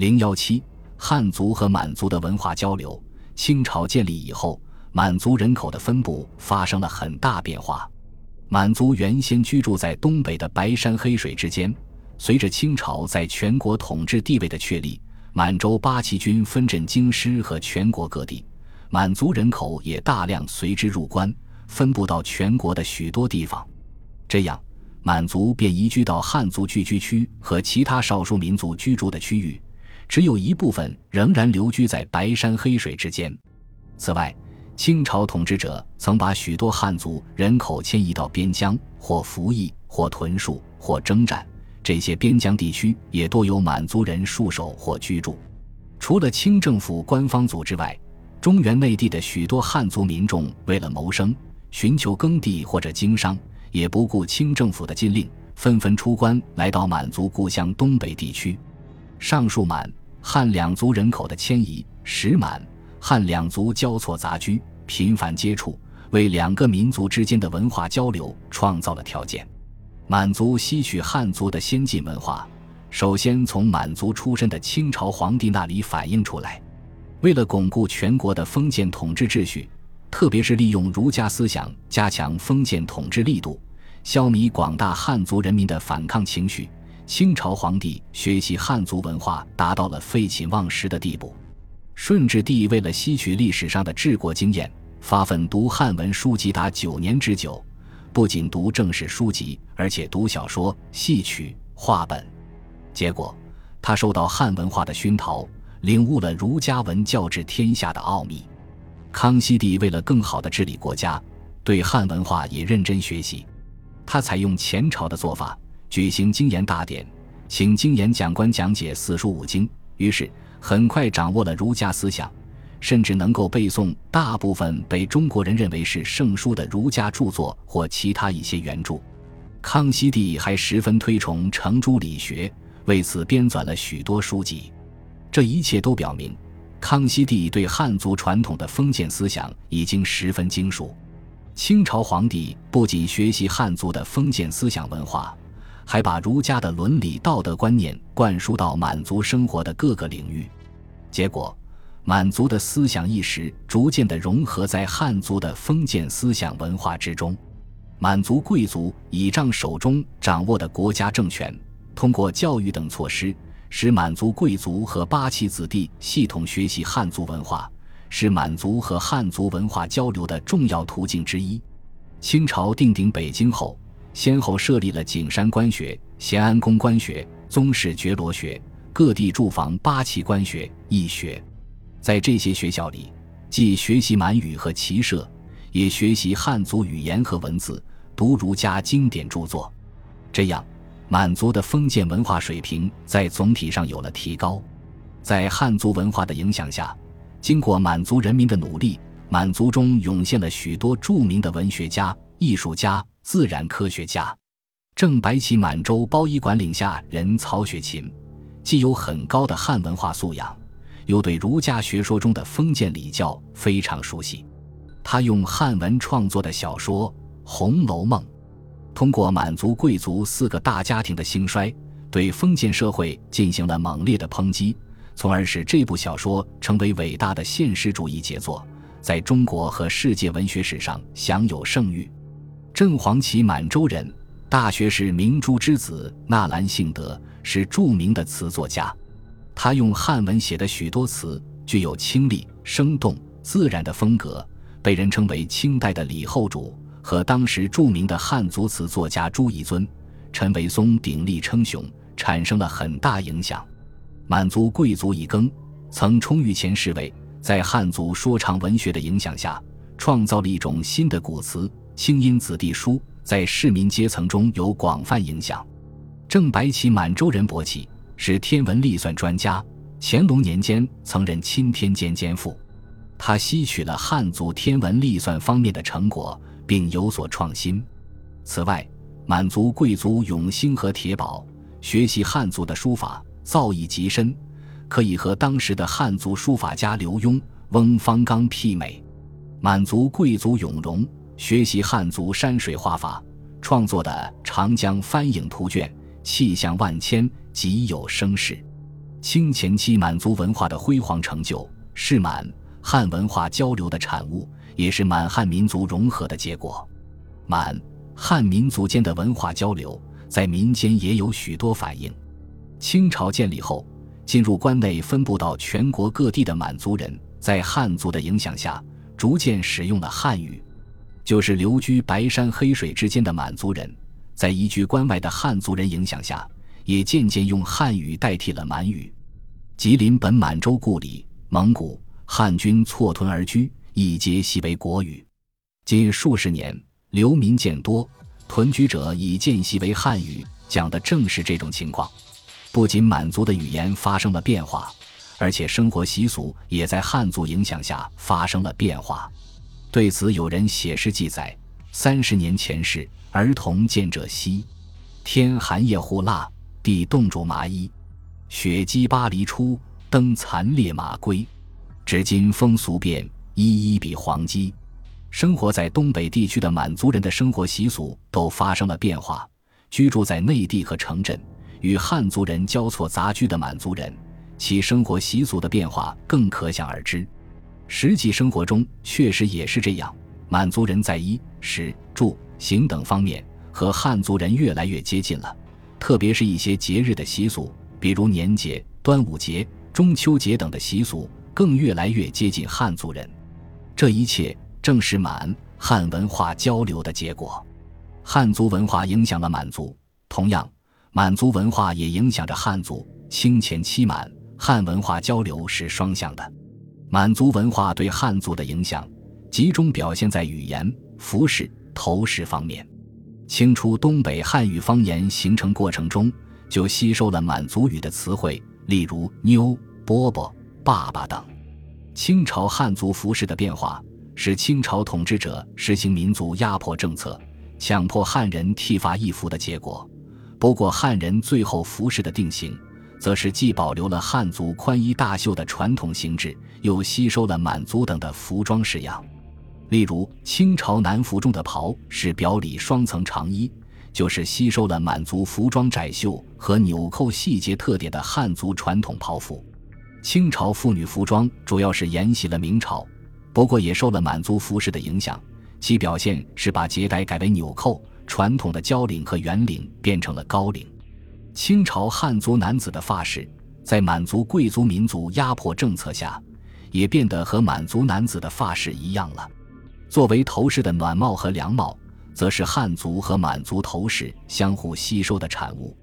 零幺七，汉族和满族的文化交流。清朝建立以后，满族人口的分布发生了很大变化。满族原先居住在东北的白山黑水之间，随着清朝在全国统治地位的确立，满洲八旗军分镇京师和全国各地，满族人口也大量随之入关，分布到全国的许多地方。这样，满族便移居到汉族聚居区和其他少数民族居住的区域，只有一部分仍然留居在白山黑水之间。此外，清朝统治者曾把许多汉族人口迁移到边疆，或服役，或屯戍，或征战。这些边疆地区也多有满族人戍守或居住。除了清政府官方组织外，中原内地的许多汉族民众为了谋生、寻求耕地或者经商，也不顾清政府的禁令，纷纷出关来到满族故乡东北地区。上述满汉两族人口的迁移，使满汉两族交错杂居。频繁接触，为两个民族之间的文化交流创造了条件。满族吸取汉族的先进文化，首先从满族出身的清朝皇帝那里反映出来。为了巩固全国的封建统治秩序，特别是利用儒家思想加强封建统治力度，消弭广大汉族人民的反抗情绪，清朝皇帝学习汉族文化达到了废寝忘食的地步。顺治帝为了吸取历史上的治国经验。发奋读汉文书籍达九年之久，不仅读正史书籍，而且读小说、戏曲、话本。结果，他受到汉文化的熏陶，领悟了儒家文教治天下的奥秘。康熙帝为了更好地治理国家，对汉文化也认真学习。他采用前朝的做法，举行经研大典，请经研讲官讲解四书五经，于是很快掌握了儒家思想。甚至能够背诵大部分被中国人认为是圣书的儒家著作或其他一些原著。康熙帝还十分推崇程朱理学，为此编纂了许多书籍。这一切都表明，康熙帝对汉族传统的封建思想已经十分精熟。清朝皇帝不仅学习汉族的封建思想文化，还把儒家的伦理道德观念灌输到满族生活的各个领域，结果。满族的思想意识逐渐地融合在汉族的封建思想文化之中，满族贵族倚仗手中掌握的国家政权，通过教育等措施，使满族贵族和八旗子弟系统学习汉族文化，是满族和汉族文化交流的重要途径之一。清朝定鼎北京后，先后设立了景山官学、咸安宫官学、宗室觉罗学，各地驻防八旗官学、义学。在这些学校里，既学习满语和骑射，也学习汉族语言和文字，读儒家经典著作。这样，满族的封建文化水平在总体上有了提高。在汉族文化的影响下，经过满族人民的努力，满族中涌现了许多著名的文学家、艺术家、自然科学家。正白旗满洲包衣管领下人曹雪芹，既有很高的汉文化素养。又对儒家学说中的封建礼教非常熟悉，他用汉文创作的小说《红楼梦》，通过满族贵族四个大家庭的兴衰，对封建社会进行了猛烈的抨击，从而使这部小说成为伟大的现实主义杰作，在中国和世界文学史上享有盛誉。正黄旗满洲人，大学士明珠之子纳兰性德是著名的词作家。他用汉文写的许多词具有清丽、生动、自然的风格，被人称为清代的李后主，和当时著名的汉族词作家朱彝尊、陈维松鼎力称雄，产生了很大影响。满族贵族一更曾充御前侍卫，在汉族说唱文学的影响下，创造了一种新的古词“清音子弟书”，在市民阶层中有广泛影响。正白旗满洲人伯启。是天文历算专家，乾隆年间曾任钦天监监副。他吸取了汉族天文历算方面的成果，并有所创新。此外，满族贵族永兴和铁宝学习汉族的书法，造诣极深，可以和当时的汉族书法家刘墉、翁方刚媲美。满族贵族永荣学习汉族山水画法，创作的《长江翻影图卷》，气象万千。极有声势，清前期满族文化的辉煌成就，是满汉文化交流的产物，也是满汉民族融合的结果。满汉民族间的文化交流，在民间也有许多反映。清朝建立后，进入关内分布到全国各地的满族人，在汉族的影响下，逐渐使用了汉语。就是留居白山黑水之间的满族人，在移居关外的汉族人影响下。也渐渐用汉语代替了满语。吉林本满洲故里，蒙古汉军错屯而居，一皆习为国语。近数十年，流民渐多，屯居者已渐习为汉语。讲的正是这种情况。不仅满族的语言发生了变化，而且生活习俗也在汉族影响下发生了变化。对此，有人写诗记载：三十年前事，儿童见者稀。天寒夜呼腊。地冻住麻衣，雪积巴黎出，登残烈马归。至今风俗变，一一比黄鸡。生活在东北地区的满族人的生活习俗都发生了变化。居住在内地和城镇，与汉族人交错杂居的满族人，其生活习俗的变化更可想而知。实际生活中确实也是这样，满族人在衣食住行等方面和汉族人越来越接近了。特别是一些节日的习俗，比如年节、端午节、中秋节等的习俗，更越来越接近汉族人。这一切正是满汉文化交流的结果。汉族文化影响了满族，同样，满族文化也影响着汉族。清前期满汉文化交流是双向的。满族文化对汉族的影响，集中表现在语言、服饰、头饰方面。清初东北汉语方言形成过程中，就吸收了满族语的词汇，例如“妞”“波波”“爸爸”等。清朝汉族服饰的变化，是清朝统治者实行民族压迫政策，强迫汉人剃发易服的结果。不过，汉人最后服饰的定型，则是既保留了汉族宽衣大袖的传统形制，又吸收了满族等的服装式样。例如，清朝南服中的袍是表里双层长衣，就是吸收了满族服装窄袖和纽扣细节特点的汉族传统袍服。清朝妇女服装主要是沿袭了明朝，不过也受了满族服饰的影响，其表现是把结带改为纽扣，传统的交领和圆领变成了高领。清朝汉族男子的发饰，在满族贵族民族压迫政策下，也变得和满族男子的发饰一样了。作为头饰的暖帽和凉帽，则是汉族和满族头饰相互吸收的产物。